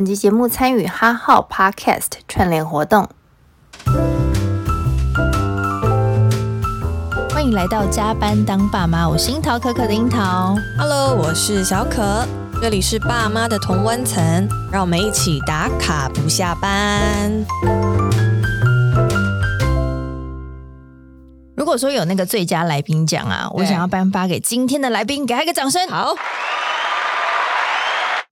本集节目参与哈号 Podcast 串联活动。欢迎来到加班当爸妈，我是樱桃可可的樱桃。Hello，我是小可，这里是爸妈的同温层，让我们一起打卡不下班。如果说有那个最佳来宾奖啊，我想要颁发给今天的来宾，给他一个掌声。好。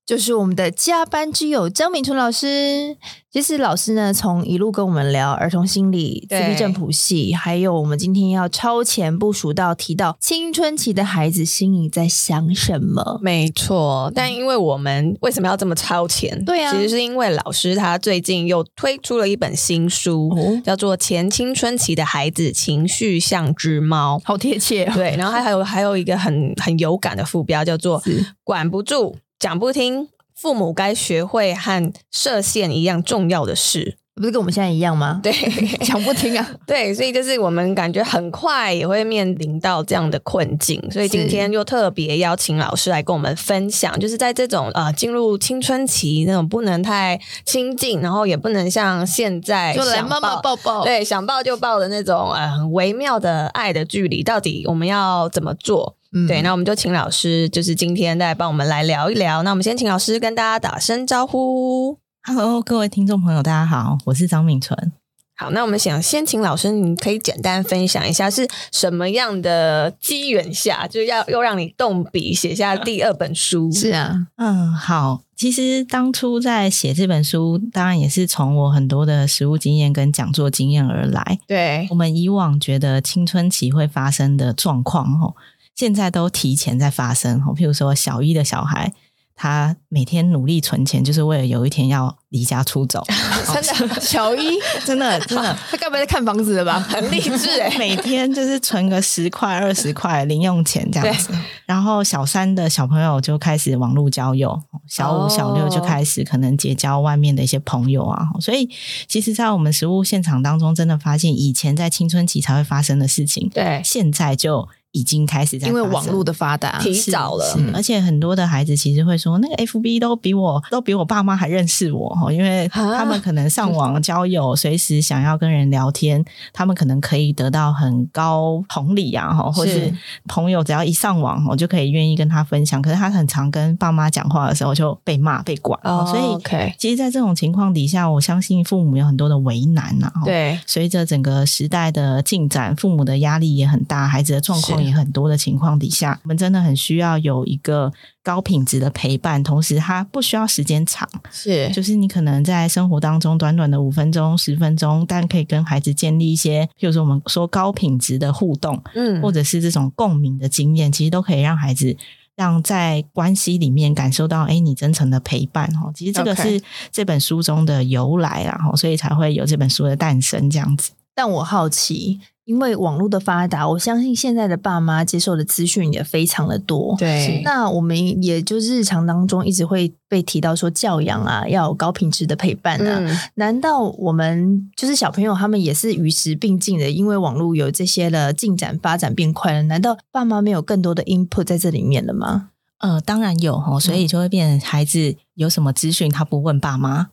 就是我们的加班之友张敏春老师。其实老师呢，从一路跟我们聊儿童心理、自闭症谱系，还有我们今天要超前部署到提到青春期的孩子心里在想什么。没错，但因为我们为什么要这么超前？对啊，其实是因为老师他最近又推出了一本新书，哦、叫做《前青春期的孩子情绪像只猫》，好贴切、哦。对，然后还还有还有一个很很有感的副标，叫做“管不住”。讲不听，父母该学会和设限一样重要的事，不是跟我们现在一样吗？对，讲不听啊，对，所以就是我们感觉很快也会面临到这样的困境，所以今天就特别邀请老师来跟我们分享，就是在这种呃进入青春期那种不能太亲近，然后也不能像现在就来妈妈抱抱，对，想抱就抱的那种呃很微妙的爱的距离，到底我们要怎么做？嗯、对，那我们就请老师，就是今天再帮我们来聊一聊。那我们先请老师跟大家打声招呼。Hello，各位听众朋友，大家好，我是张敏纯。好，那我们想先请老师，你可以简单分享一下是什么样的机缘下，就要又让你动笔写下第二本书？是啊，嗯，好。其实当初在写这本书，当然也是从我很多的实务经验跟讲座经验而来。对，我们以往觉得青春期会发生的状况，吼。现在都提前在发生，譬如说小一的小孩，他每天努力存钱，就是为了有一天要离家出走。真的，小一真的真的，他该不会在看房子了吧？很励志诶，每天就是存个十块二十块零用钱这样子。然后小三的小朋友就开始网络交友，小五小六就开始可能结交外面的一些朋友啊。所以其实，在我们实物现场当中，真的发现以前在青春期才会发生的事情，对，现在就。已经开始在，因为网络的发达，提早了，而且很多的孩子其实会说，那个 FB 都比我 都比我爸妈还认识我哈，因为他们可能上网交友，随时想要跟人聊天，他们可能可以得到很高同理啊哈，或是朋友只要一上网，我就可以愿意跟他分享。可是他很常跟爸妈讲话的时候就被骂被管，哦所以其实，在这种情况底下，我相信父母有很多的为难呐。对，随着整个时代的进展，父母的压力也很大，孩子的状况。也很多的情况底下，我们真的很需要有一个高品质的陪伴，同时它不需要时间长，是。就是你可能在生活当中短短的五分钟、十分钟，但可以跟孩子建立一些，譬如说我们说高品质的互动，嗯，或者是这种共鸣的经验，其实都可以让孩子让在关系里面感受到，哎，你真诚的陪伴哈。其实这个是这本书中的由来啊，然后所以才会有这本书的诞生这样子。但我好奇。因为网络的发达，我相信现在的爸妈接受的资讯也非常的多。对，那我们也就日常当中一直会被提到说教养啊，要有高品质的陪伴啊。嗯、难道我们就是小朋友他们也是与时并进的？因为网络有这些的进展发展变快了，难道爸妈没有更多的 input 在这里面了吗？呃，当然有哦，所以就会变成孩子有什么资讯他不问爸妈。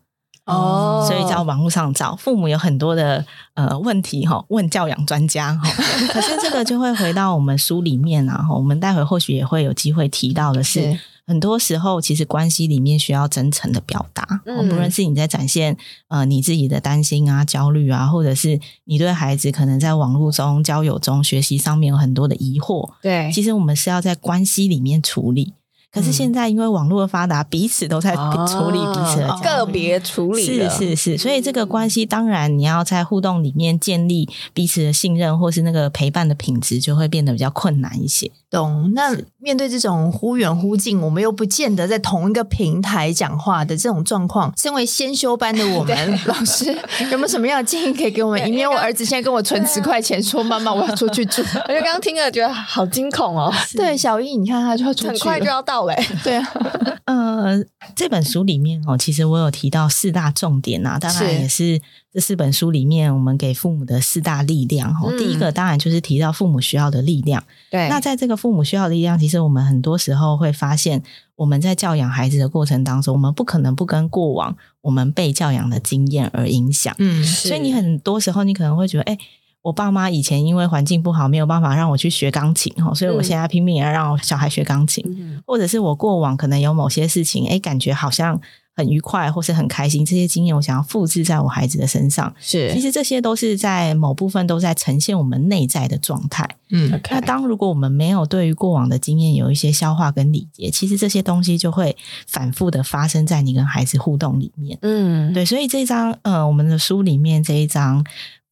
哦，所以在网络上找父母有很多的呃问题哈，问教养专家哈。可是这个就会回到我们书里面啊，我们待会或许也会有机会提到的是，是很多时候其实关系里面需要真诚的表达，嗯，不论是你在展现呃你自己的担心啊、焦虑啊，或者是你对孩子可能在网络中交友中学习上面有很多的疑惑，对，其实我们是要在关系里面处理。可是现在因为网络的发达，彼此都在处理彼此的个别处理，是是是，所以这个关系当然你要在互动里面建立彼此的信任，或是那个陪伴的品质，就会变得比较困难一些。懂？那面对这种忽远忽近，我们又不见得在同一个平台讲话的这种状况，身为先修班的我们，老师有没有什么样的建议可以给我们？以免我儿子现在跟我存十块钱，说妈妈我要出去住，我就刚刚听了觉得好惊恐哦。对，小一你看他就要出去，很快就要到。对啊，呃，这本书里面哦，其实我有提到四大重点啊，当然也是这四本书里面我们给父母的四大力量哦。嗯、第一个当然就是提到父母需要的力量。对，那在这个父母需要的力量，其实我们很多时候会发现，我们在教养孩子的过程当中，我们不可能不跟过往我们被教养的经验而影响。嗯，所以你很多时候你可能会觉得，哎，我爸妈以前因为环境不好，没有办法让我去学钢琴，哈，所以我现在拼命要让我小孩学钢琴，嗯，或者是我过往可能有某些事情，哎，感觉好像。很愉快或是很开心，这些经验我想要复制在我孩子的身上。是，其实这些都是在某部分都在呈现我们内在的状态。嗯，okay. 那当如果我们没有对于过往的经验有一些消化跟理解，其实这些东西就会反复的发生在你跟孩子互动里面。嗯，对，所以这张呃，我们的书里面这一张。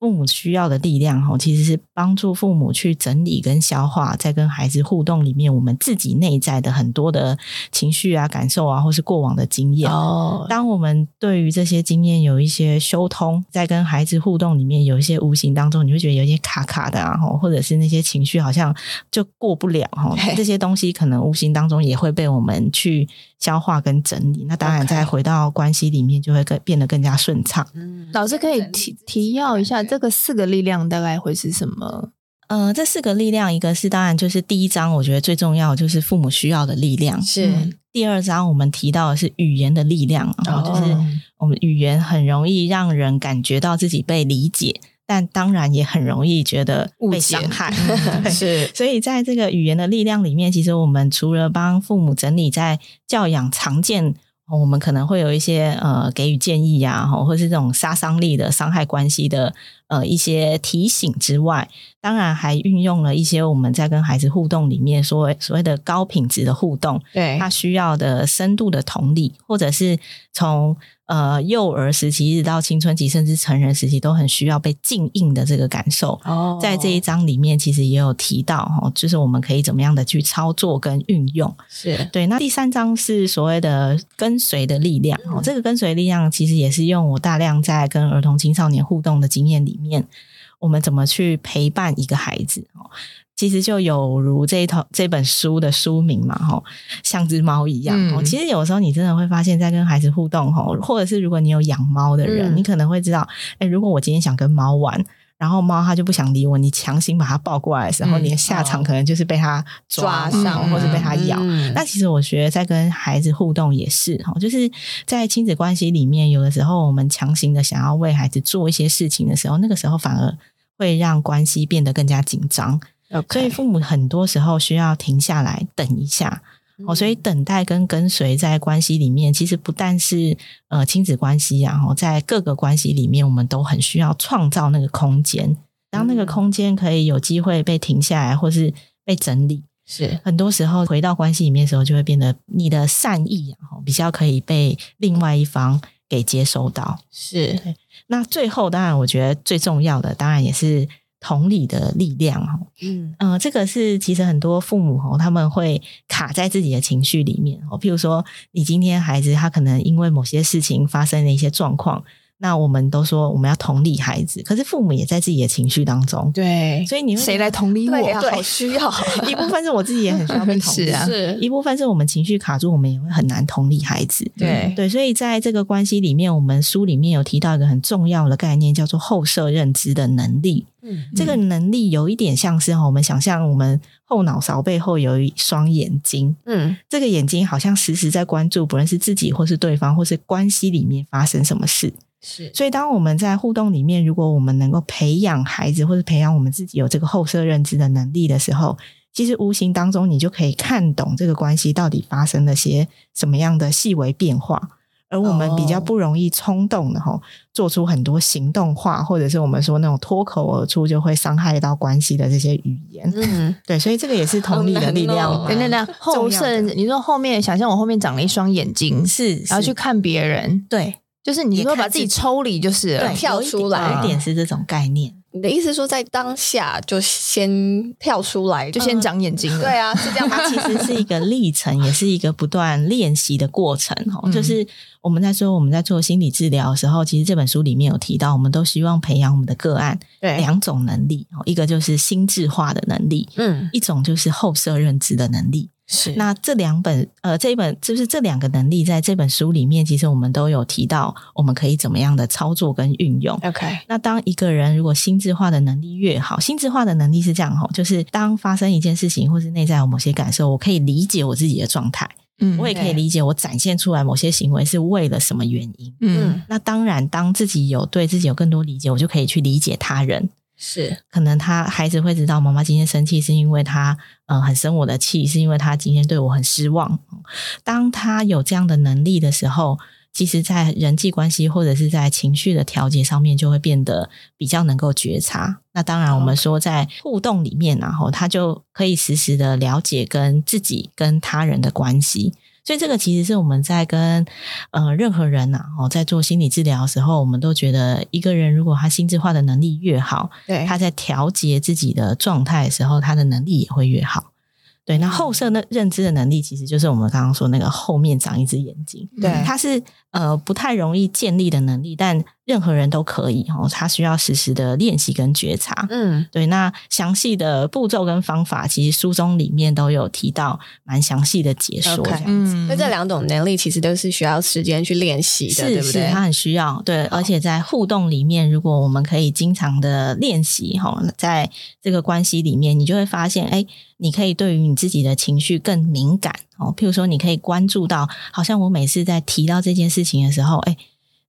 父母需要的力量，哈，其实是帮助父母去整理跟消化，在跟孩子互动里面，我们自己内在的很多的情绪啊、感受啊，或是过往的经验。哦，当我们对于这些经验有一些修通，在跟孩子互动里面，有一些无形当中，你会觉得有一些卡卡的啊，或者是那些情绪好像就过不了，哈，这些东西可能无形当中也会被我们去消化跟整理。那当然，再回到关系里面，就会更变得更加顺畅。嗯，老师可以提提要一下。这个四个力量大概会是什么？呃，这四个力量，一个是当然就是第一章，我觉得最重要就是父母需要的力量。是、嗯、第二章，我们提到的是语言的力量，然后、哦、就是我们语言很容易让人感觉到自己被理解，但当然也很容易觉得被伤害。是，所以在这个语言的力量里面，其实我们除了帮父母整理在教养常见。我们可能会有一些呃给予建议呀，或是这种杀伤力的伤害关系的呃一些提醒之外，当然还运用了一些我们在跟孩子互动里面所谓所谓的高品质的互动，对，他需要的深度的同理，或者是从。呃，幼儿时期一直到青春期，甚至成人时期，都很需要被静应的这个感受。哦，在这一章里面，其实也有提到哈，就是我们可以怎么样的去操作跟运用。是对。那第三章是所谓的跟随的力量。哦、嗯，这个跟随力量其实也是用我大量在跟儿童青少年互动的经验里面，我们怎么去陪伴一个孩子。其实就有如这一套这本书的书名嘛，吼，像只猫一样。嗯，其实有时候你真的会发现，在跟孩子互动，吼，或者是如果你有养猫的人，嗯，你可能会知道，哎，如果我今天想跟猫玩，然后猫它就不想理我，你强行把它抱过来的时候，嗯，你的下场可能就是被它抓伤，或是被它咬。嗯，那其实我觉得，在跟孩子互动也是，吼，就是在亲子关系里面，有的时候我们强行的想要为孩子做一些事情的时候，那个时候反而会让关系变得更加紧张。Okay. 所以父母很多时候需要停下来等一下，哦、嗯，所以等待跟跟随在关系里面，其实不但是呃亲子关系啊，在各个关系里面，我们都很需要创造那个空间。当那个空间可以有机会被停下来，或是被整理，是很多时候回到关系里面的时候，就会变得你的善意啊，比较可以被另外一方给接收到。是，那最后当然，我觉得最重要的，当然也是。同理的力量，嗯嗯、呃，这个是其实很多父母哦，他们会卡在自己的情绪里面哦。譬如说，你今天孩子他可能因为某些事情发生了一些状况。那我们都说我们要同理孩子，可是父母也在自己的情绪当中，对，所以你谁来同理我？对，好需要一部分是我自己也很需要被 同理，是啊，是一部分是我们情绪卡住，我们也会很难同理孩子，对对，所以在这个关系里面，我们书里面有提到一个很重要的概念，叫做后设认知的能力。嗯，这个能力有一点像是哈，我们想象我们后脑勺背后有一双眼睛，嗯，这个眼睛好像时时在关注，不论是自己或是对方，或是关系里面发生什么事。是，所以当我们在互动里面，如果我们能够培养孩子，或者培养我们自己有这个后设认知的能力的时候，其实无形当中你就可以看懂这个关系到底发生了些什么样的细微变化，而我们比较不容易冲动的吼，做出很多行动化，或者是我们说那种脱口而出就会伤害到关系的这些语言。嗯，对，所以这个也是同理的力量。等等等，后设，你说后面想象我后面长了一双眼睛，是，然后去看别人，对。就是你会把自己抽离，就是对跳出来，有一点是这种概念。你的意思说，在当下就先跳出来，就先长眼睛了？对啊，是这样。它其实是一个历程，也是一个不断练习的过程。哈，就是我们在说我们在做心理治疗的时候，其实这本书里面有提到，我们都希望培养我们的个案两种能力，一个就是心智化的能力，嗯，一种就是后设认知的能力。是，那这两本呃，这一本就是这两个能力，在这本书里面，其实我们都有提到，我们可以怎么样的操作跟运用。OK，那当一个人如果心智化的能力越好，心智化的能力是这样哈，就是当发生一件事情或是内在有某些感受，我可以理解我自己的状态，嗯，我也可以理解我展现出来某些行为是为了什么原因。嗯，那当然，当自己有对自己有更多理解，我就可以去理解他人。是，可能他孩子会知道，妈妈今天生气是因为他，嗯、呃，很生我的气，是因为他今天对我很失望。当他有这样的能力的时候，其实，在人际关系或者是在情绪的调节上面，就会变得比较能够觉察。那当然，我们说在互动里面，然后他就可以实时的了解跟自己跟他人的关系。所以这个其实是我们在跟呃任何人呐、啊，哦，在做心理治疗的时候，我们都觉得一个人如果他心智化的能力越好，对，他在调节自己的状态的时候，他的能力也会越好。对，那后设那认知的能力，其实就是我们刚刚说那个后面长一只眼睛，对，它是呃不太容易建立的能力，但任何人都可以哦。他需要实时的练习跟觉察，嗯，对。那详细的步骤跟方法，其实书中里面都有提到，蛮详细的解说这样子。嗯，那这两种能力其实都是需要时间去练习的，是对不对？是，它很需要，对。而且在互动里面，如果我们可以经常的练习哈，在这个关系里面，你就会发现，哎。你可以对于你自己的情绪更敏感哦，譬如说，你可以关注到，好像我每次在提到这件事情的时候，哎，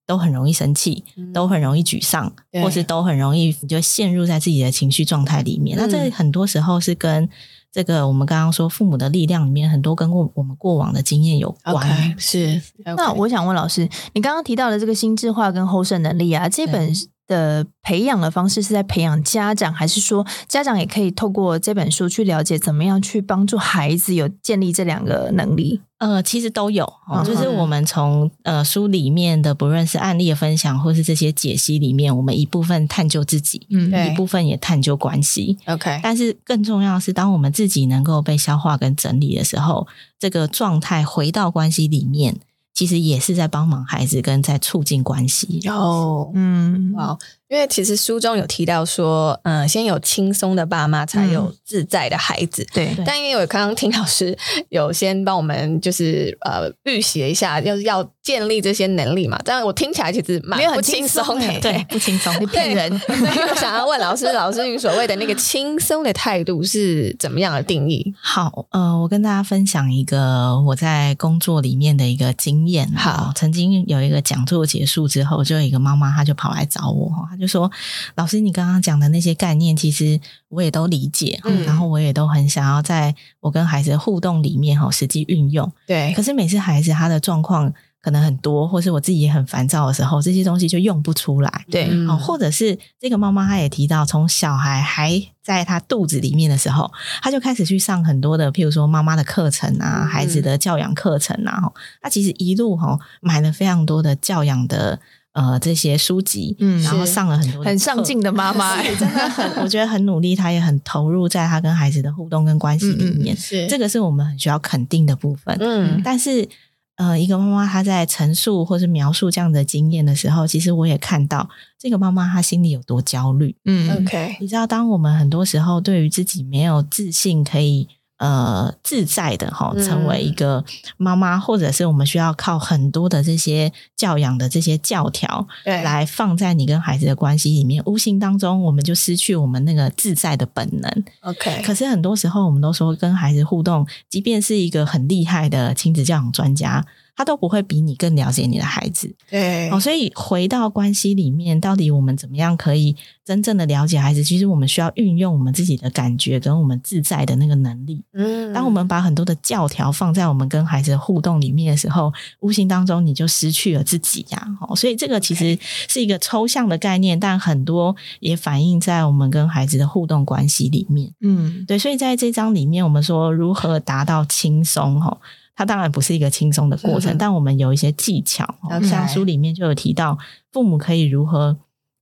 都很容易生气，都很容易沮丧，嗯、或是都很容易就陷入在自己的情绪状态里面。嗯、那这很多时候是跟这个我们刚刚说父母的力量里面很多跟过我们过往的经验有关。Okay, 是。Okay. 那我想问老师，你刚刚提到的这个心智化跟后胜能力啊，这本。的培养的方式是在培养家长，还是说家长也可以透过这本书去了解怎么样去帮助孩子有建立这两个能力？呃，其实都有，哦、就是我们从呃书里面的不论是案例的分享，或是这些解析里面，我们一部分探究自己，嗯，一部分也探究关系。OK，但是更重要的是，当我们自己能够被消化跟整理的时候，这个状态回到关系里面。其实也是在帮忙孩子，跟在促进关系。哦，嗯，哇。因为其实书中有提到说，嗯、呃，先有轻松的爸妈，才有自在的孩子。嗯、对，但因为我刚刚听老师有先帮我们就是呃预习一下，要要建立这些能力嘛。但我听起来其实蛮不轻松的，对，不轻松，你骗人。我想要问老师，老师你所谓的那个 轻松的态度是怎么样的定义？好，呃，我跟大家分享一个我在工作里面的一个经验。好，曾经有一个讲座结束之后，就有一个妈妈，她就跑来找我，她就。就说老师，你刚刚讲的那些概念，其实我也都理解，嗯，然后我也都很想要在我跟孩子的互动里面哈，实际运用。对，可是每次孩子他的状况可能很多，或是我自己也很烦躁的时候，这些东西就用不出来。对，哦，或者是这个妈妈她也提到，从小孩还在他肚子里面的时候，他就开始去上很多的，譬如说妈妈的课程啊，孩子的教养课程啊，他其实一路哈买了非常多的教养的。呃，这些书籍，嗯，然后上了很多很上进的妈妈，真的很，我觉得很努力，她也很投入在她跟孩子的互动跟关系里面，嗯、是。这个是我们很需要肯定的部分，嗯，但是呃，一个妈妈她在陈述或是描述这样的经验的时候，其实我也看到这个妈妈她心里有多焦虑，嗯，OK，你知道，当我们很多时候对于自己没有自信，可以。呃，自在的哈，成为一个妈妈，嗯、或者是我们需要靠很多的这些教养的这些教条，对，来放在你跟孩子的关系里面，无形当中我们就失去我们那个自在的本能。OK，可是很多时候我们都说跟孩子互动，即便是一个很厉害的亲子教养专家。他都不会比你更了解你的孩子，对，哦，所以回到关系里面，到底我们怎么样可以真正的了解孩子？其实我们需要运用我们自己的感觉跟我们自在的那个能力。嗯，当我们把很多的教条放在我们跟孩子的互动里面的时候，无形当中你就失去了自己呀。哦，所以这个其实是一个抽象的概念，但很多也反映在我们跟孩子的互动关系里面。嗯，对，所以在这章里面，我们说如何达到轻松，哈。它当然不是一个轻松的过程，但我们有一些技巧.像书里面就有提到，父母可以如何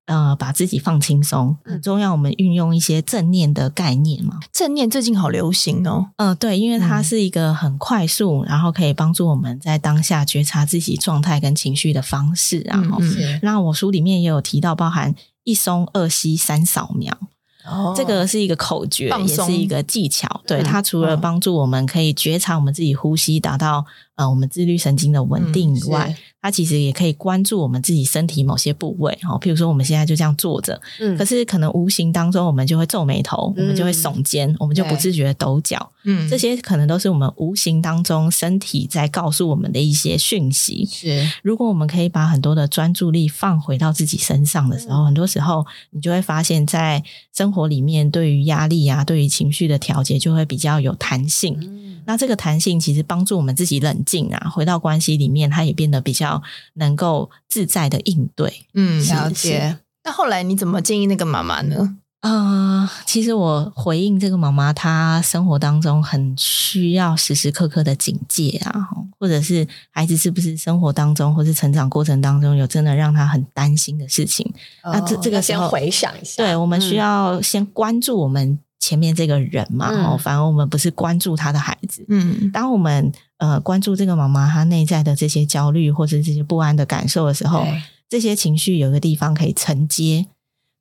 呃把自己放轻松，很重要。我们运用一些正念的概念嘛，正念最近好流行哦。嗯、呃，对，因为它是一个很快速，嗯、然后可以帮助我们在当下觉察自己状态跟情绪的方式。然后，那我书里面也有提到，包含一松、二吸、三扫描。哦，这个是一个口诀，松也是一个技巧。对，嗯、它除了帮助我们可以觉察我们自己呼吸，达到呃我们自律神经的稳定以外，嗯、它其实也可以关注我们自己身体某些部位。哦，譬如说我们现在就这样坐着，嗯，可是可能无形当中我们就会皱眉头，嗯、我们就会耸肩，我们就不自觉的抖脚。嗯，这些可能都是我们无形当中身体在告诉我们的一些讯息。是，如果我们可以把很多的专注力放回到自己身上的时候，嗯、很多时候你就会发现，在生活里面，对于压力啊，对于情绪的调节，就会比较有弹性。嗯、那这个弹性其实帮助我们自己冷静啊，回到关系里面，它也变得比较能够自在的应对。嗯，了解。那后来你怎么建议那个妈妈呢？啊、呃，其实我回应这个妈妈，她生活当中很需要时时刻刻的警戒啊，或者是孩子是不是生活当中或是成长过程当中有真的让她很担心的事情？哦、那这这个先回想一下，对，我们需要先关注我们前面这个人嘛，哦、嗯，反而我们不是关注他的孩子。嗯，当我们呃关注这个妈妈她内在的这些焦虑或者这些不安的感受的时候，这些情绪有个地方可以承接。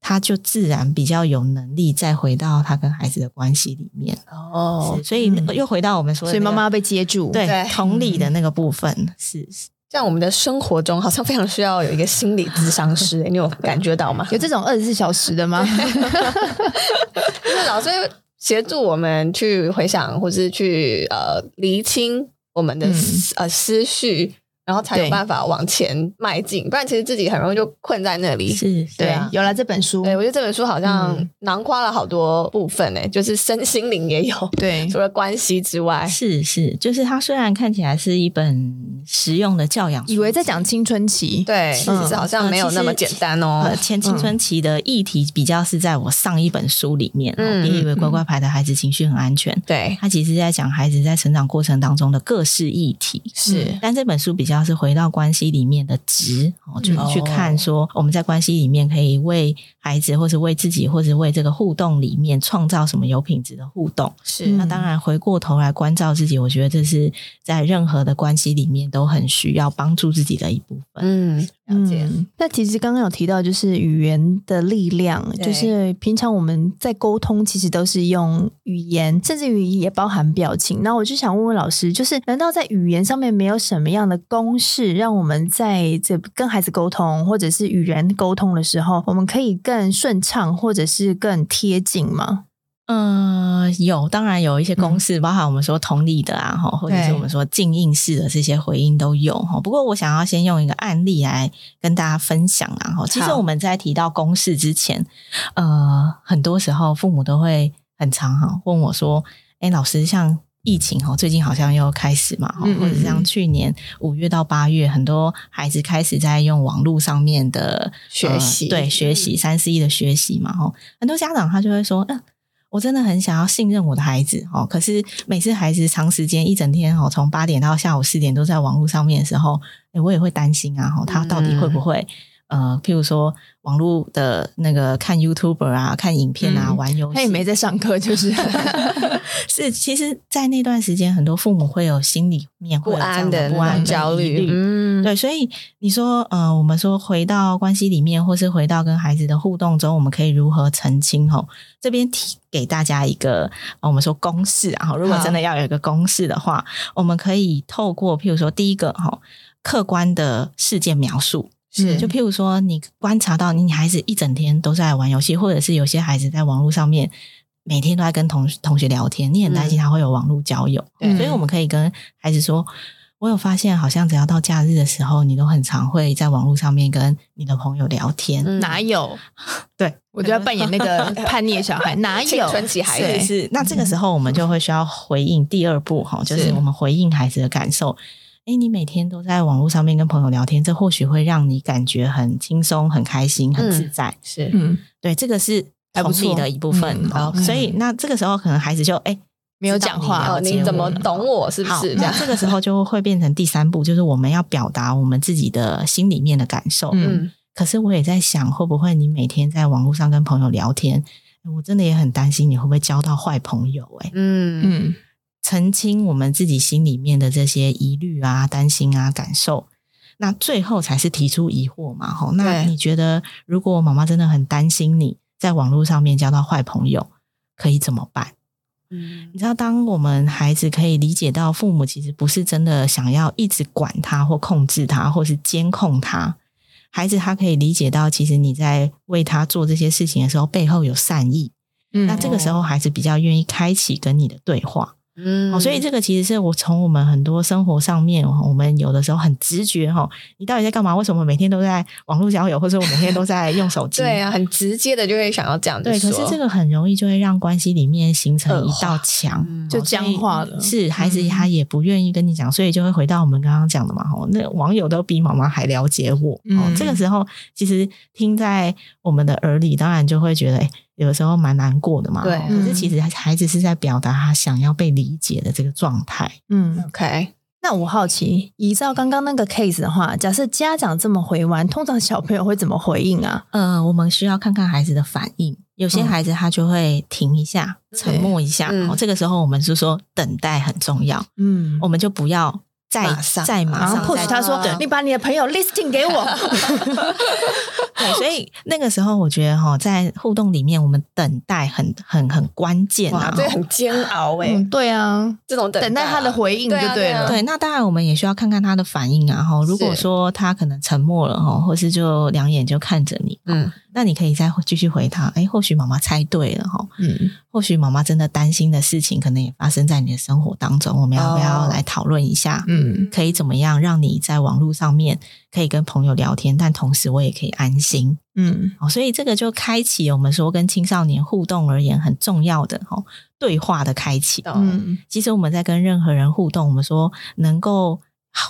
他就自然比较有能力再回到他跟孩子的关系里面哦，所以又回到我们说的、那个，所以妈妈被接住，对，对同理的那个部分、嗯、是像我们的生活中好像非常需要有一个心理咨商师，你有感觉到吗？有这种二十四小时的吗？就 是老师协助我们去回想，或是去呃厘清我们的、嗯、呃思绪。然后才有办法往前迈进，不然其实自己很容易就困在那里。是，对啊，有了这本书，对，我觉得这本书好像囊括了好多部分诶，就是身心灵也有。对，除了关系之外，是是，就是它虽然看起来是一本实用的教养书，以为在讲青春期，对，其实好像没有那么简单哦。前青春期的议题比较是在我上一本书里面，嗯别以为乖乖牌的孩子情绪很安全。对，他其实在讲孩子在成长过程当中的各式议题。是，但这本书比较。是回到关系里面的值哦，就是去看说我们在关系里面可以为孩子，或是为自己，或是为这个互动里面创造什么有品质的互动。是，那当然回过头来关照自己，我觉得这是在任何的关系里面都很需要帮助自己的一部分。嗯，了解。那、嗯、其实刚刚有提到，就是语言的力量，就是平常我们在沟通，其实都是用语言，甚至于也包含表情。那我就想问问老师，就是难道在语言上面没有什么样的公式，让我们在这跟孩子沟通，或者是与人沟通的时候，我们可以更顺畅，或者是更贴近吗？嗯、呃，有，当然有一些公式，嗯、包含我们说同理的啊，哈或者是我们说静应式的这些回应都有哈。不过，我想要先用一个案例来跟大家分享啊。哈，其实我们在提到公式之前，呃，很多时候父母都会很常哈问我说：“哎，老师，像疫情哈，最近好像又开始嘛，哈，或者像去年五月到八月，很多孩子开始在用网络上面的学习，呃、对，学习三 C 的学习嘛，哈，很多家长他就会说，嗯。我真的很想要信任我的孩子哦，可是每次孩子长时间一整天哦，从八点到下午四点都在网络上面的时候，诶，我也会担心啊，他到底会不会？呃，譬如说网络的那个看 YouTuber 啊，看影片啊，嗯、玩游戏，他也没在上课，就是 是。其实，在那段时间，很多父母会有心里面会有这样的不安、不安、焦虑。嗯，对，所以你说，呃，我们说回到关系里面，或是回到跟孩子的互动中，我们可以如何澄清？吼，这边提给大家一个，我们说公式啊。如果真的要有一个公式的话，我们可以透过譬如说第一个，哈，客观的事件描述。是，就譬如说，你观察到你孩子一整天都在玩游戏，或者是有些孩子在网络上面每天都在跟同同学聊天，你很担心他会有网络交友，嗯、所以我们可以跟孩子说：“我有发现，好像只要到假日的时候，你都很常会在网络上面跟你的朋友聊天。嗯”哪有？对，我就要扮演那个 叛逆的小孩，哪有？青春期孩子对是。那这个时候，我们就会需要回应第二步哈，就是我们回应孩子的感受。诶，你每天都在网络上面跟朋友聊天，这或许会让你感觉很轻松、很开心、很自在。嗯、是，嗯，对，这个是同理的一部分。好，所以那这个时候可能孩子就诶没有讲话，你怎么懂我？是不是？那这个时候就会变成第三步，就是我们要表达我们自己的心里面的感受。嗯，可是我也在想，会不会你每天在网络上跟朋友聊天，我真的也很担心你会不会交到坏朋友？诶，嗯嗯。澄清我们自己心里面的这些疑虑啊、担心啊、感受，那最后才是提出疑惑嘛。吼，那你觉得，如果妈妈真的很担心你在网络上面交到坏朋友，可以怎么办？嗯，你知道，当我们孩子可以理解到父母其实不是真的想要一直管他或控制他，或是监控他，孩子他可以理解到，其实你在为他做这些事情的时候，背后有善意。嗯，那这个时候孩子比较愿意开启跟你的对话。嗯，所以这个其实是我从我们很多生活上面，我们有的时候很直觉哈，你到底在干嘛？为什么每天都在网络交友，或者我每天都在用手 机？对啊，很直接的就会想要这样子。对，可是这个很容易就会让关系里面形成一道墙，就僵化了。是孩子他也不愿意跟你讲，所以就会回到我们刚刚讲的嘛，哈，那网友都比妈妈还了解我。哦，这个时候其实听在我们的耳里，当然就会觉得，哎。有时候蛮难过的嘛，对。可是其实孩子是在表达他想要被理解的这个状态。嗯，OK。那我好奇，依照刚刚那个 case 的话，假设家长这么回完，通常小朋友会怎么回应啊？呃，我们需要看看孩子的反应。有些孩子他就会停一下，嗯、沉默一下。哦，这个时候我们是说等待很重要。嗯，我们就不要。再再马上，或许他说：“你把你的朋友 listing 给我。” 对，所以那个时候我觉得哈，在互动里面，我们等待很很很关键啊，对，很煎熬哎、欸，对啊，这种等待，等待他的回应就对了。对，那当然我们也需要看看他的反应啊。哈，如果说他可能沉默了哈，或是就两眼就看着你，嗯。那你可以再继续回他，哎，或许妈妈猜对了哈，嗯，或许妈妈真的担心的事情，可能也发生在你的生活当中，我们要不要来讨论一下？嗯，可以怎么样让你在网络上面可以跟朋友聊天，但同时我也可以安心，嗯，哦，所以这个就开启我们说跟青少年互动而言很重要的哈对话的开启，嗯，其实我们在跟任何人互动，我们说能够。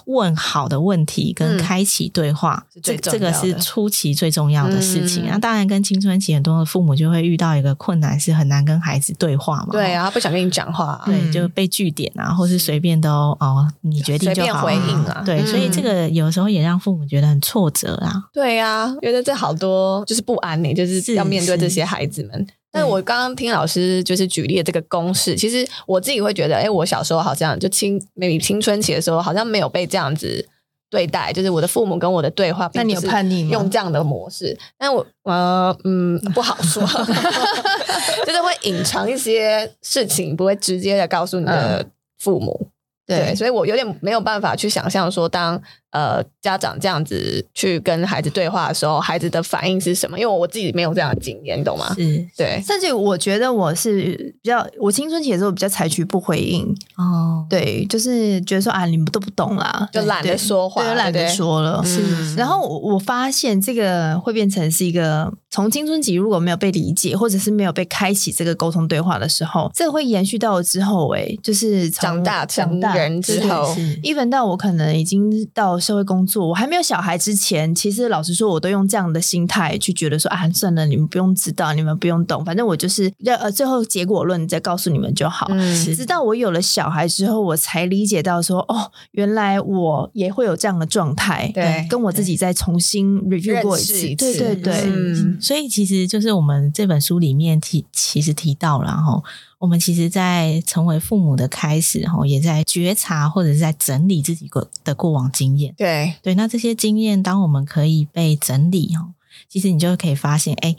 问好的问题跟开启对话，嗯、这这个是初期最重要的事情。那、嗯、当然，跟青春期很多的父母就会遇到一个困难，是很难跟孩子对话嘛。对啊，他不想跟你讲话、啊，对，就被据点啊，或是随便都哦，你决定就好随便回应啊。对，所以这个有时候也让父母觉得很挫折啊。对啊，觉得这好多就是不安呢、欸，就是要面对这些孩子们。但是我刚刚听老师就是举例的这个公式，其实我自己会觉得，哎，我小时候好像就青 maybe 青春期的时候，好像没有被这样子对待，就是我的父母跟我的对话，那你有叛逆吗？用这样的模式，但我呃嗯不好说，就是会隐藏一些事情，不会直接的告诉你的父母。对，对，所以我有点没有办法去想象说，当呃家长这样子去跟孩子对话的时候，孩子的反应是什么？因为我自己没有这样的经验，你懂吗？是，对。甚至我觉得我是比较，我青春期的时候比较采取不回应哦，对，就是觉得说啊，你们都不懂啦，就懒得说话，对，懒得说了。是，然后我发现这个会变成是一个。从青春期如果没有被理解，或者是没有被开启这个沟通对话的时候，这个会延续到了之后，哎，就是长大成人之后，even 到我可能已经到社会工作，我还没有小孩之前，其实老实说，我都用这样的心态去觉得说啊，算了，你们不用知道，你们不用懂，反正我就是要呃，最后结果论再告诉你们就好。嗯，直到我有了小孩之后，我才理解到说，哦，原来我也会有这样的状态，对，跟我自己再重新 review 过一次，对对对，嗯。所以其实就是我们这本书里面提，其实提到了哈，我们其实，在成为父母的开始哈，也在觉察或者是在整理自己过的过往经验。对对，那这些经验，当我们可以被整理哈，其实你就可以发现，哎，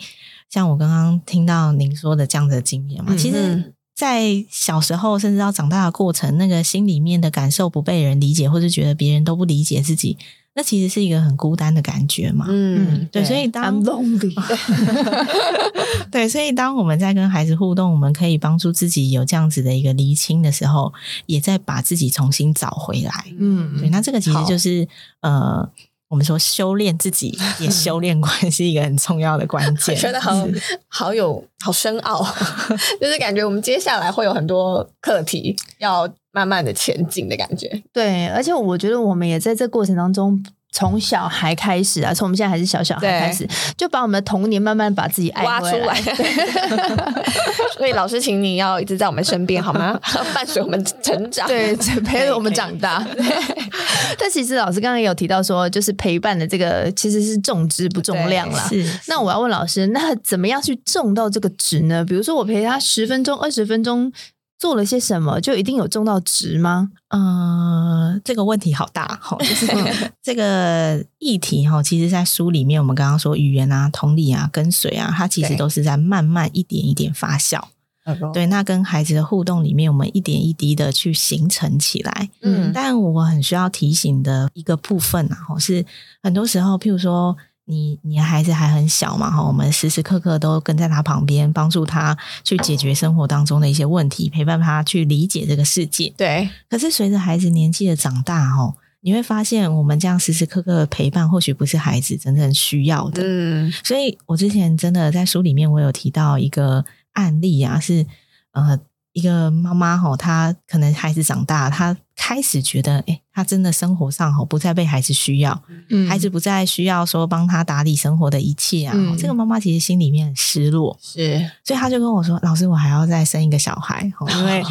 像我刚刚听到您说的这样的经验嘛，嗯、其实，在小时候甚至到长大的过程，那个心里面的感受不被人理解，或是觉得别人都不理解自己。那其实是一个很孤单的感觉嘛，嗯，对，所以当 lonely，对，所以当我们在跟孩子互动，我们可以帮助自己有这样子的一个厘清的时候，也在把自己重新找回来，嗯，对，那这个其实就是呃，我们说修炼自己，也修炼关系一个很重要的关键，觉得好好有好深奥，就是感觉我们接下来会有很多课题要。慢慢的前进的感觉，对，而且我觉得我们也在这过程当中。从小孩开始啊，从我们现在还是小小孩开始，就把我们的童年慢慢把自己爱挖出来。所以老师，请你要一直在我们身边，好吗？伴随我们成长，对，陪着我们长大。但其实老师刚刚也有提到说，就是陪伴的这个其实是重质不重量啦。是。那我要问老师，那怎么样去重到这个值呢？比如说我陪他十分钟、二十分钟。做了些什么，就一定有中到值吗？呃，这个问题好大哈，就是 这个议题哈，其实，在书里面，我们刚刚说语言啊、同理啊、跟随啊，它其实都是在慢慢一点一点发酵。对，对，那跟孩子的互动里面，我们一点一滴的去形成起来。嗯，但我很需要提醒的一个部分啊，是很多时候，譬如说。你你的孩子还很小嘛，哈，我们时时刻刻都跟在他旁边，帮助他去解决生活当中的一些问题，陪伴他去理解这个世界。对。可是随着孩子年纪的长大，哈，你会发现，我们这样时时刻刻的陪伴，或许不是孩子真正需要的。嗯。所以我之前真的在书里面，我有提到一个案例啊，是呃。一个妈妈吼，她可能孩子长大，她开始觉得，哎，他真的生活上哈不再被孩子需要，嗯，孩子不再需要说帮他打理生活的一切啊。嗯，这个妈妈其实心里面很失落，是，所以他就跟我说：“老师，我还要再生一个小孩，因为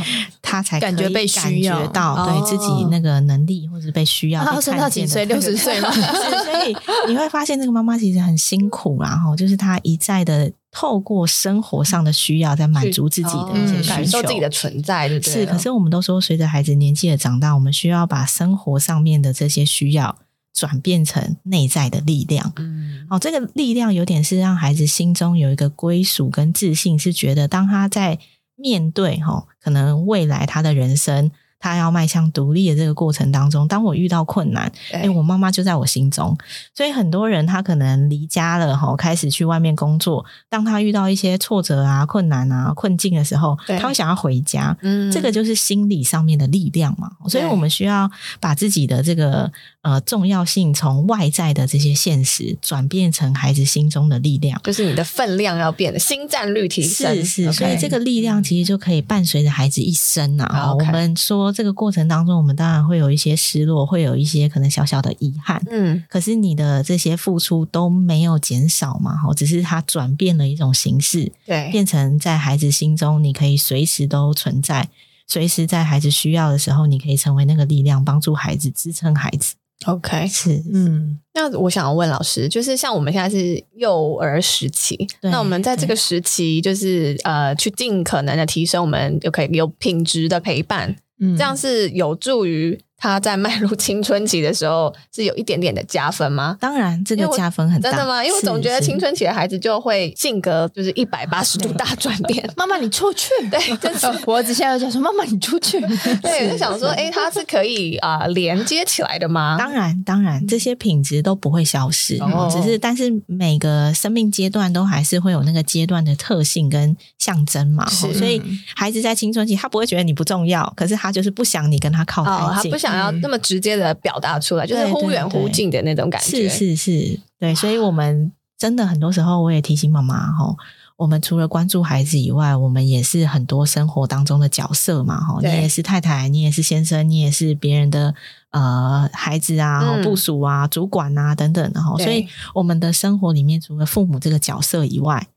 他才感觉被需要到对自己那个能力或者被需要。”她生到几岁？六十岁吗？所以你会发现，这个妈妈其实很辛苦，然后就是她一再的。透过生活上的需要，在满足自己的一些需求，感受自己的存在，对不对？是，可是我们都说，随着孩子年纪的长大，我们需要把生活上面的这些需要转变成内在的力量。嗯，哦，这个力量有点是让孩子心中有一个归属跟自信，是觉得当他在面对哈，可能未来他的人生。他要迈向独立的这个过程当中，当我遇到困难，哎，我妈妈就在我心中。所以很多人他可能离家了哈，开始去外面工作。当他遇到一些挫折啊、困难啊、困境的时候，他会想要回家。嗯，这个就是心理上面的力量嘛。所以我们需要把自己的这个呃重要性从外在的这些现实转变成孩子心中的力量，就是你的分量要变得，心战率提升。是是，所以这个力量其实就可以伴随着孩子一生啊。我们说。这个过程当中，我们当然会有一些失落，会有一些可能小小的遗憾。嗯，可是你的这些付出都没有减少嘛？哈，只是它转变了一种形式，对，变成在孩子心中，你可以随时都存在，随时在孩子需要的时候，你可以成为那个力量，帮助孩子，支撑孩子。OK，是，嗯，那我想要问老师，就是像我们现在是幼儿时期，那我们在这个时期，就是呃，去尽可能的提升我们就可以有品质的陪伴。这样是有助于他在迈入青春期的时候是有一点点的加分吗？当然，这个加分很大。真的吗？因为我总觉得青春期的孩子就会性格就是一百八十度大转变。妈妈，你出去！对，就是 我只现在就说妈妈，你出去。对，我就想说，哎，他是可以啊、呃、连接起来的吗？当然，当然，这些品质都不会消失，哦、只是但是每个生命阶段都还是会有那个阶段的特性跟象征嘛。是所以孩子在青春期，他不会觉得你不重要，可是他就是不想你跟他靠太近，哦、他不想。想要那么直接的表达出来，嗯、就是忽远忽近的那种感觉。是是是，对。所以，我们真的很多时候，我也提醒妈妈哈，我们除了关注孩子以外，我们也是很多生活当中的角色嘛。哈，你也是太太，你也是先生，你也是别人的呃孩子啊、部署啊、主管啊等等的哈。所以，我们的生活里面，除了父母这个角色以外，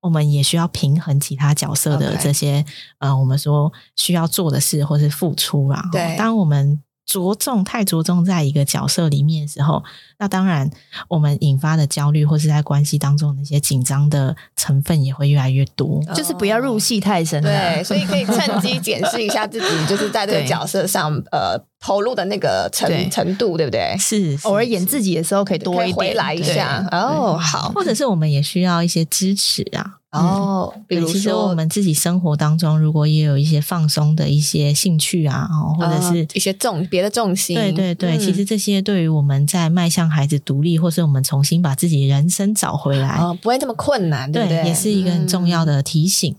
我们也需要平衡其他角色的这些.呃，我们说需要做的事或是付出啊。对，当我们。着重太着重在一个角色里面的时候，那当然我们引发的焦虑或是在关系当中那些紧张的成分也会越来越多，就是不要入戏太深。对，所以可以趁机检视一下自己，就是在这个角色上呃投入的那个程程度，对不对？是，偶尔演自己的时候可以多一点回来一下。哦，好，或者是我们也需要一些支持啊。哦，比如说，其实我们自己生活当中，如果也有一些放松的一些兴趣啊，或者是一些重别的重心，对对对，嗯、其实这些对于我们在迈向孩子独立，或是我们重新把自己人生找回来，哦，不会这么困难，对不对？对，也是一个很重要的提醒。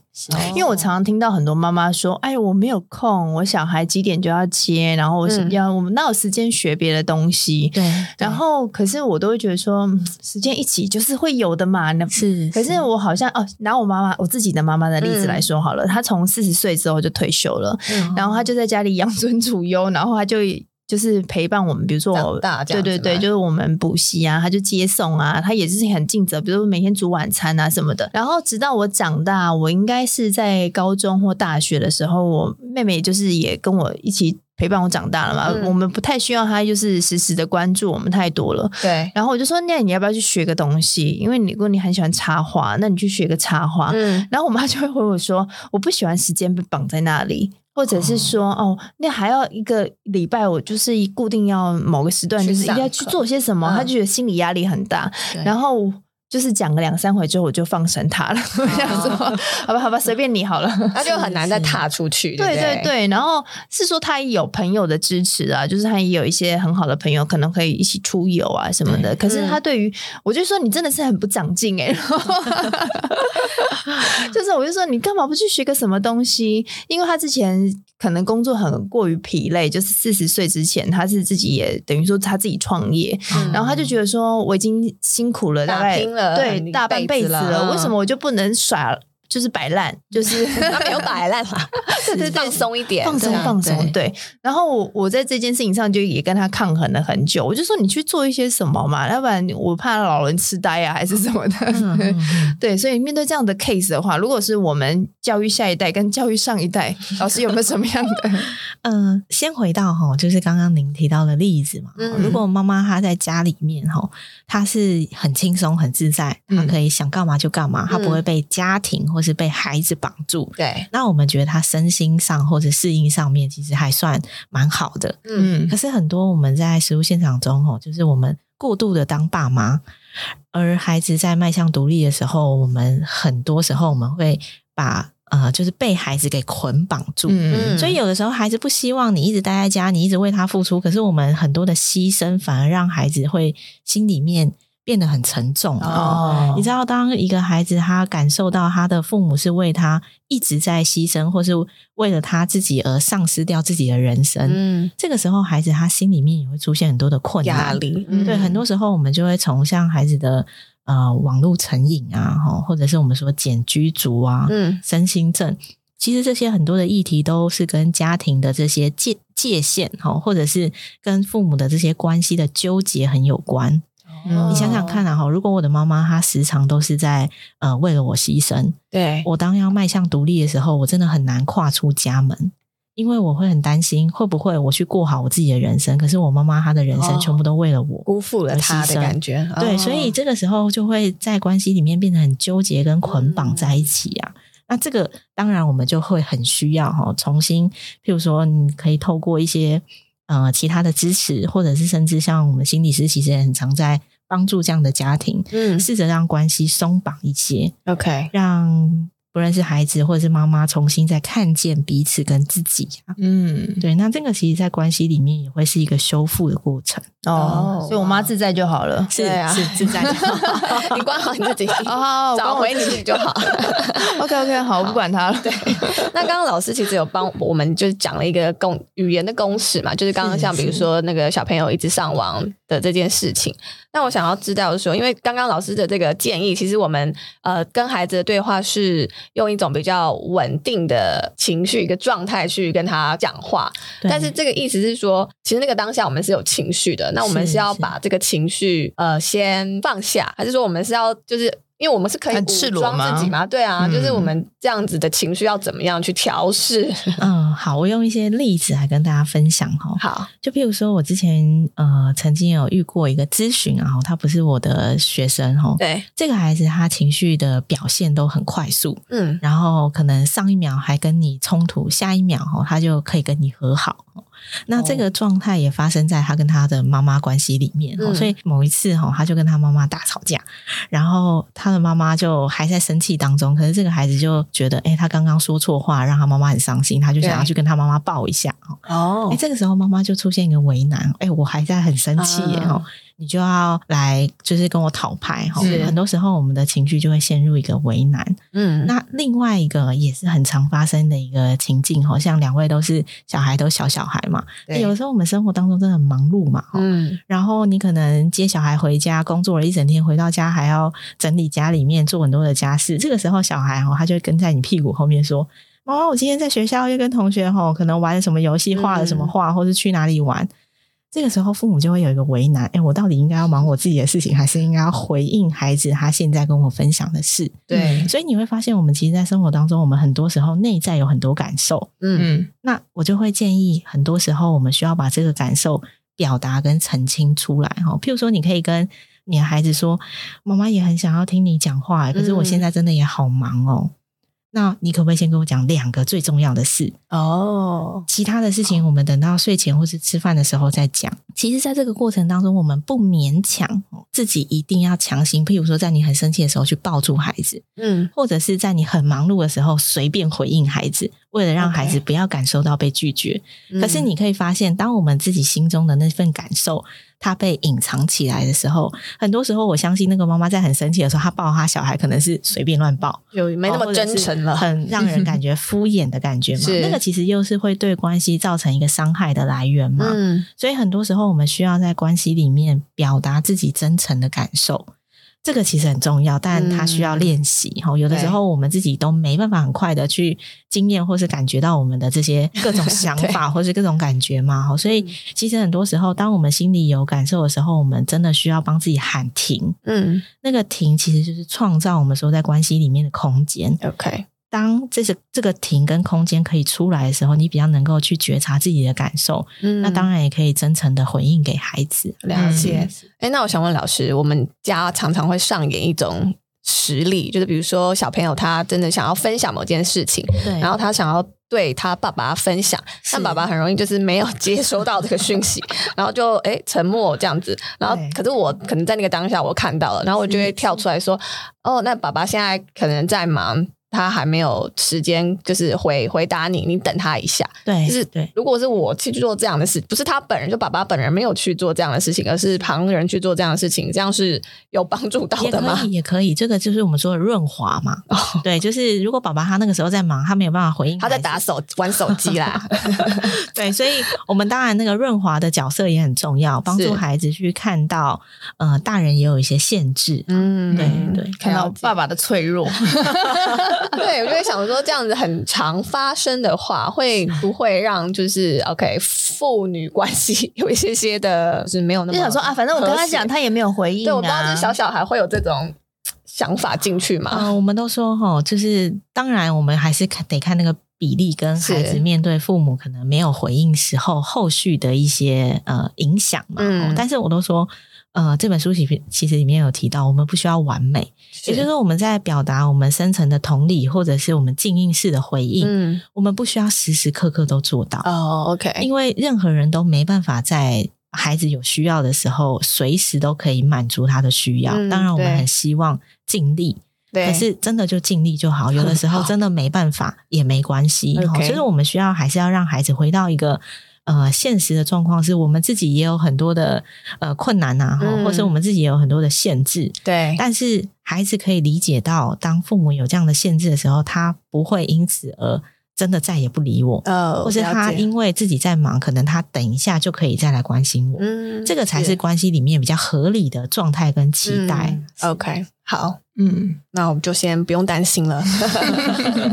因为我常常听到很多妈妈说：“哎，我没有空，我小孩几点就要接，然后我是要、嗯、我们哪有时间学别的东西？”对，然后可是我都会觉得说，时间一起就是会有的嘛。那是，可是我好像哦，拿我妈妈我自己的妈妈的例子来说好了，嗯、她从四十岁之后就退休了，嗯、然后她就在家里养尊处优，然后她就。就是陪伴我们，比如说我，对对对，就是我们补习啊，他就接送啊，他也是很尽责，比如说每天煮晚餐啊什么的。然后直到我长大，我应该是在高中或大学的时候，我妹妹就是也跟我一起陪伴我长大了嘛。嗯、我们不太需要她就是时时的关注我们太多了。对。然后我就说，那你要不要去学个东西？因为你如果你很喜欢插画，那你去学个插画。嗯。然后我妈就会回我说，我不喜欢时间被绑在那里。或者是说哦，那还要一个礼拜，我就是一固定要某个时段，就是一定要去做些什么，他就觉得心理压力很大。然后就是讲个两三回之后，我就放生他了。我想说，好吧，好吧，随便你好了。他就很难再踏出去。对对对，然后是说他也有朋友的支持啊，就是他也有一些很好的朋友，可能可以一起出游啊什么的。可是他对于我就说，你真的是很不长进哎。就是我就说，你干嘛不去学个什么东西？因为他之前可能工作很过于疲累，就是四十岁之前，他是自己也等于说他自己创业，然后他就觉得说，我已经辛苦了，大概。对，大半辈子了，为什么我就不能耍？就是摆烂，就是 他没有摆烂嘛，对对对，放松一点，放松放松。对，然后我我在这件事情上就也跟他抗衡了很久。我就说你去做一些什么嘛，要不然我怕老人痴呆啊，还是什么的。对，所以面对这样的 case 的话，如果是我们教育下一代跟教育上一代，老师有没有什么样的？嗯，先回到哈，就是刚刚您提到的例子嘛。如果妈妈她在家里面哈，她是很轻松很自在，她可以想干嘛就干嘛，她不会被家庭或是被孩子绑住，对，那我们觉得他身心上或者适应上面其实还算蛮好的，嗯。可是很多我们在实务现场中，哦，就是我们过度的当爸妈，而孩子在迈向独立的时候，我们很多时候我们会把呃，就是被孩子给捆绑住，嗯。所以有的时候孩子不希望你一直待在家，你一直为他付出，可是我们很多的牺牲反而让孩子会心里面。变得很沉重哦，你知道，当一个孩子他感受到他的父母是为他一直在牺牲，或是为了他自己而丧失掉自己的人生，嗯，这个时候孩子他心里面也会出现很多的困难。压力。嗯、对，很多时候我们就会从像孩子的呃网络成瘾啊，或者是我们说茧居族啊，嗯，身心症，其实这些很多的议题都是跟家庭的这些界界限哈，或者是跟父母的这些关系的纠结很有关。嗯、你想想看啊，哈！如果我的妈妈她时常都是在呃为了我牺牲，对，我当要迈向独立的时候，我真的很难跨出家门，因为我会很担心会不会我去过好我自己的人生，可是我妈妈她的人生全部都为了我，辜负了她的感觉。对，所以这个时候就会在关系里面变得很纠结跟捆绑在一起啊。嗯、那这个当然我们就会很需要哈，重新，譬如说你可以透过一些呃其他的支持，或者是甚至像我们心理师其实也很常在。帮助这样的家庭，嗯，试着让关系松绑一些，OK，让不论是孩子或者是妈妈重新再看见彼此跟自己啊，嗯，对，那这个其实，在关系里面也会是一个修复的过程哦。所以我妈自在就好了，是啊，是自在就好，你管好你自己，哦，找回你自己就好。OK OK，好，我不管他了。对，那刚刚老师其实有帮我们就是讲了一个公语言的公式嘛，就是刚刚像比如说那个小朋友一直上网的这件事情。那我想要知道的说，因为刚刚老师的这个建议，其实我们呃跟孩子的对话是用一种比较稳定的情绪一个状态去跟他讲话，但是这个意思是说，其实那个当下我们是有情绪的，那我们是要把这个情绪呃先放下，还是说我们是要就是？因为我们是可以武装自己嘛，对啊，嗯、就是我们这样子的情绪要怎么样去调试？嗯，好，我用一些例子来跟大家分享哈。好，就譬如说我之前呃曾经有遇过一个咨询啊，他不是我的学生哈，对，这个孩子他情绪的表现都很快速，嗯，然后可能上一秒还跟你冲突，下一秒哈他就可以跟你和好。那这个状态也发生在他跟他的妈妈关系里面，嗯、所以某一次哈，他就跟他妈妈大吵架，然后他的妈妈就还在生气当中，可是这个孩子就觉得，哎，他刚刚说错话，让他妈妈很伤心，他就想要去跟他妈妈抱一下哦，哎，这个时候妈妈就出现一个为难，哎，我还在很生气耶哈。啊你就要来，就是跟我讨牌哈。很多时候，我们的情绪就会陷入一个为难。嗯，那另外一个也是很常发生的一个情境，好像两位都是小孩，都小小孩嘛。对。有时候我们生活当中真的很忙碌嘛。嗯。然后你可能接小孩回家，工作了一整天，回到家还要整理家里面，做很多的家事。这个时候，小孩哦，他就会跟在你屁股后面说：“妈妈，我今天在学校又跟同学吼，可能玩什么游戏，画了什么画，或是去哪里玩。”这个时候，父母就会有一个为难：哎，我到底应该要忙我自己的事情，还是应该要回应孩子他现在跟我分享的事？对，所以你会发现，我们其实，在生活当中，我们很多时候内在有很多感受。嗯，那我就会建议，很多时候我们需要把这个感受表达跟澄清出来。哈，譬如说，你可以跟你的孩子说：“妈妈也很想要听你讲话，可是我现在真的也好忙哦。”那你可不可以先跟我讲两个最重要的事？哦，其他的事情我们等到睡前或是吃饭的时候再讲。其实，在这个过程当中，我们不勉强自己一定要强行，譬如说，在你很生气的时候去抱住孩子，嗯，或者是在你很忙碌的时候随便回应孩子，为了让孩子不要感受到被拒绝。可是，你可以发现，当我们自己心中的那份感受，它被隐藏起来的时候，很多时候，我相信那个妈妈在很生气的时候，她抱她小孩可能是随便乱抱，有没那么真诚了，很让人感觉敷衍的感觉嘛。那个其实又是会对关系造成一个伤害的来源嘛。嗯，所以很多时候我们需要在关系里面表达自己真诚的感受。这个其实很重要，但它需要练习。哈、嗯，有的时候我们自己都没办法很快的去经验或是感觉到我们的这些各种想法 或是各种感觉嘛。哈，所以其实很多时候，当我们心里有感受的时候，我们真的需要帮自己喊停。嗯，那个停其实就是创造我们说在关系里面的空间。OK。当这是这个停跟空间可以出来的时候，你比较能够去觉察自己的感受，嗯，那当然也可以真诚的回应给孩子。了解。哎、嗯，那我想问老师，我们家常常会上演一种实例，就是比如说小朋友他真的想要分享某件事情，对，然后他想要对他爸爸分享，但爸爸很容易就是没有接收到这个讯息，然后就哎沉默这样子，然后可是我可能在那个当下我看到了，然后我就会跳出来说，哦，那爸爸现在可能在忙。他还没有时间，就是回回答你，你等他一下。对，就是对。如果是我去做这样的事，不是他本人，就爸爸本人没有去做这样的事情，而是旁人去做这样的事情，这样是有帮助到的吗？也可以，也可以。这个就是我们说的润滑嘛。哦，对，就是如果爸爸他那个时候在忙，他没有办法回应，他在打手玩手机啦。对，所以我们当然那个润滑的角色也很重要，帮助孩子去看到，呃，大人也有一些限制。嗯，对对，看到爸爸的脆弱。对，我就会想说，这样子很常发生的话，会不会让就是 OK 父女关系有一些些的，就是没有那么？就想说啊，反正我跟他讲，他也没有回应、啊。对，我不知道这小小孩会有这种想法进去嘛？啊、呃，我们都说哈，就是当然，我们还是看得看那个比例跟孩子面对父母可能没有回应时候后续的一些呃影响嘛。嗯，但是我都说。呃，这本书其实其实里面有提到，我们不需要完美，也就是说我们在表达我们深层的同理，或者是我们静音式的回应，嗯，我们不需要时时刻刻都做到哦。OK，因为任何人都没办法在孩子有需要的时候，随时都可以满足他的需要。嗯，当然，我们很希望尽力，对，可是真的就尽力就好。有的时候真的没办法也没关系，所以我们需要还是要让孩子回到一个。呃，现实的状况是我们自己也有很多的呃困难呐、啊，嗯、或者我们自己也有很多的限制。对，但是孩子可以理解到，当父母有这样的限制的时候，他不会因此而真的再也不理我。哦，或是他因为自己在忙，可能他等一下就可以再来关心我。嗯，这个才是关系里面比较合理的状态跟期待。嗯、OK，好，嗯，那我们就先不用担心了。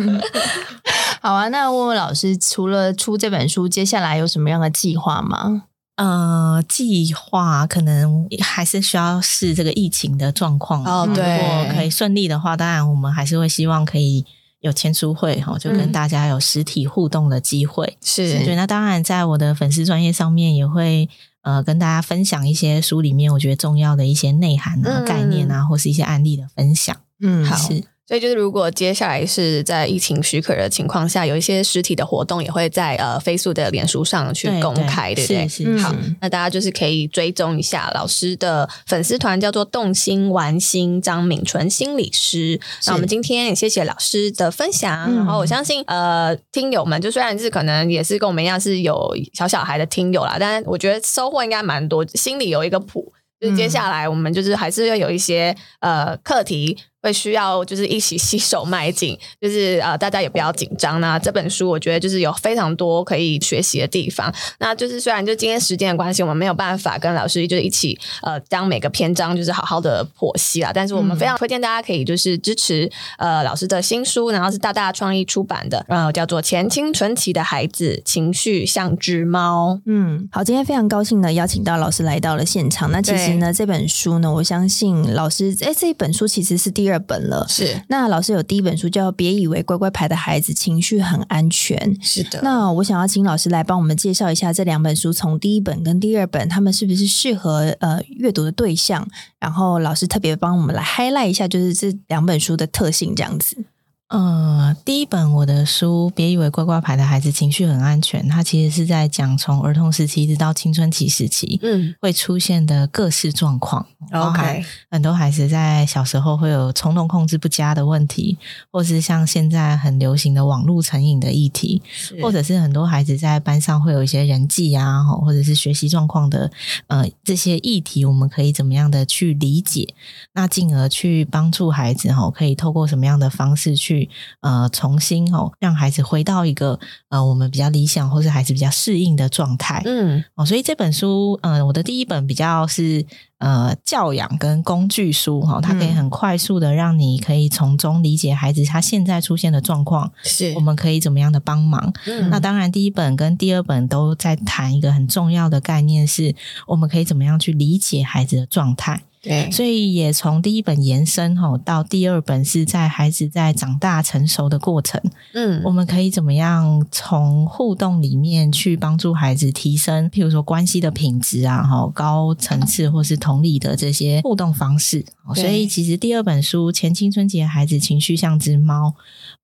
好啊，那问问老师，除了出这本书，接下来有什么样的计划吗？呃，计划可能还是需要视这个疫情的状况。哦，对，如果可以顺利的话，当然我们还是会希望可以有签书会哈，就跟大家有实体互动的机会。是，对。那当然，在我的粉丝专业上面也会呃跟大家分享一些书里面我觉得重要的一些内涵啊、嗯、概念啊，或是一些案例的分享。嗯，好。是。所以就是，如果接下来是在疫情许可的情况下，有一些实体的活动，也会在呃飞速的脸书上去公开，对，不对？是是，好，那大家就是可以追踪一下老师的粉丝团，叫做“动心玩心”张敏纯心理师。那我们今天也谢谢老师的分享，是然后我相信呃听友们，就虽然是可能也是跟我们一样是有小小孩的听友啦，但是我觉得收获应该蛮多，心里有一个谱。就是接下来我们就是还是要有一些呃课题。会需要就是一起携手迈进，就是呃大家也不要紧张。那这本书我觉得就是有非常多可以学习的地方。那就是虽然就今天时间的关系，我们没有办法跟老师就是一起呃将每个篇章就是好好的剖析啦，但是我们非常推荐大家可以就是支持呃老师的新书，然后是大大创意出版的，然后叫做《前青春期的孩子情绪像只猫》。嗯，好，今天非常高兴的邀请到老师来到了现场。那其实呢，这本书呢，我相信老师哎这一本书其实是第二。第二本了，是。那老师有第一本书叫《别以为乖乖牌的孩子情绪很安全》，是的。那我想要请老师来帮我们介绍一下这两本书，从第一本跟第二本，他们是不是适合呃阅读的对象？然后老师特别帮我们来 highlight 一下，就是这两本书的特性这样子。呃，第一本我的书，别以为乖乖牌的孩子情绪很安全，它其实是在讲从儿童时期一直到青春期时期，嗯，会出现的各式状况。OK，很多孩子在小时候会有冲动控制不佳的问题，或是像现在很流行的网络成瘾的议题，或者是很多孩子在班上会有一些人际啊，或者是学习状况的呃这些议题，我们可以怎么样的去理解？那进而去帮助孩子哈，可以透过什么样的方式去？呃，重新哦，让孩子回到一个呃，我们比较理想或是孩子比较适应的状态。嗯，哦，所以这本书，呃，我的第一本比较是呃教养跟工具书哈，它可以很快速的让你可以从中理解孩子他现在出现的状况，是我们可以怎么样的帮忙。嗯，那当然，第一本跟第二本都在谈一个很重要的概念，是我们可以怎么样去理解孩子的状态。对，所以也从第一本延伸吼到第二本，是在孩子在长大成熟的过程。嗯，我们可以怎么样从互动里面去帮助孩子提升，譬如说关系的品质啊，哈，高层次或是同理的这些互动方式。所以其实第二本书《前青春期的孩子情绪像只猫》，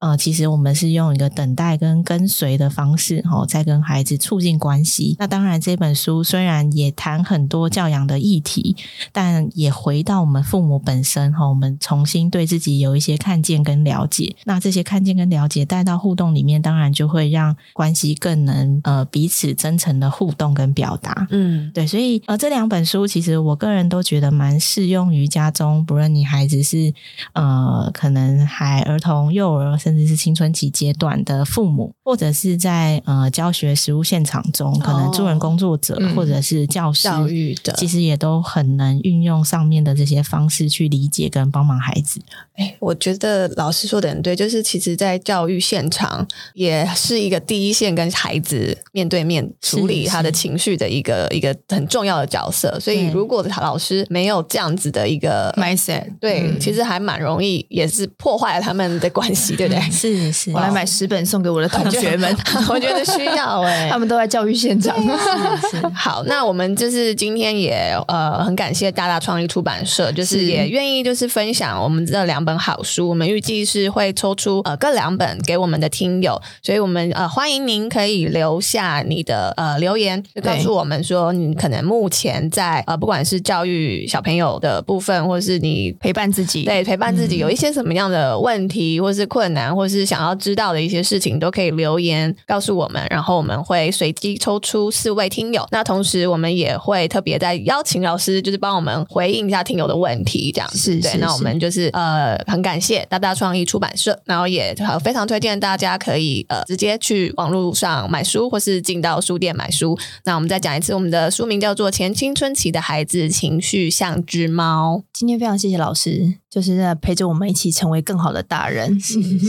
呃，其实我们是用一个等待跟跟随的方式，哦，在跟孩子促进关系。那当然，这本书虽然也谈很多教养的议题，但也也回到我们父母本身哈，我们重新对自己有一些看见跟了解。那这些看见跟了解带到互动里面，当然就会让关系更能呃彼此真诚的互动跟表达。嗯，对，所以呃这两本书其实我个人都觉得蛮适用于家中，不论你孩子是呃可能还儿童、幼儿，甚至是青春期阶段的父母，或者是在呃教学实务现场中，可能助人工作者、哦、或者是教师教育的，其实也都很能运用上。上面的这些方式去理解跟帮忙孩子，哎，我觉得老师说的很对，就是其实，在教育现场也是一个第一线跟孩子面对面处理他的情绪的一个一个很重要的角色。所以，如果老师没有这样子的一个 mindset，对，嗯、其实还蛮容易，也是破坏了他们的关系，对不对？是是，我来买十本送给我的同学们，我觉得需要哎，他们都在教育现场。是是，好，那我们就是今天也呃很感谢大大创意。出版社就是也愿意就是分享我们这两本好书，我们预计是会抽出呃各两本给我们的听友，所以我们呃欢迎您可以留下你的呃留言，就告诉我们说你可能目前在呃不管是教育小朋友的部分，或是你陪伴自己，对陪伴自己有一些什么样的问题，或是困难，或是想要知道的一些事情，都可以留言告诉我们，然后我们会随机抽出四位听友。那同时我们也会特别在邀请老师，就是帮我们回。应一下听友的问题，这样子是，对。那我们就是呃，很感谢大大创意出版社，然后也非常推荐大家可以呃直接去网络上买书，或是进到书店买书。那我们再讲一次，我们的书名叫做《前青春期的孩子情绪像只猫》。今天非常谢谢老师，就是在陪着我们一起成为更好的大人。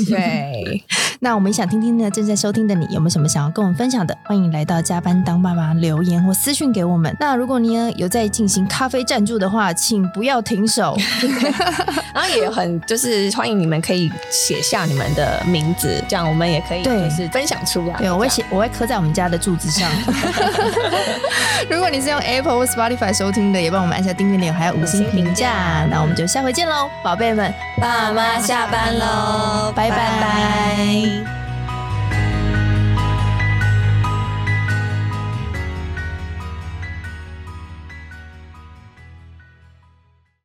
对。那我们想听听呢，正在收听的你有没有什么想要跟我们分享的？欢迎来到加班当爸爸留言或私讯给我们。那如果你呢有在进行咖啡赞助的话，请不要停手。然后也很就是欢迎你们可以写下你们的名字，这样我们也可以就是分享出来。对，我会写，我会刻在我们家的柱子上。如果你是用 Apple 或 Spotify 收听的，也帮我们按下订阅钮，还有五星评价。那我们就下回见喽，宝贝们，爸妈下班喽，拜拜。拜拜。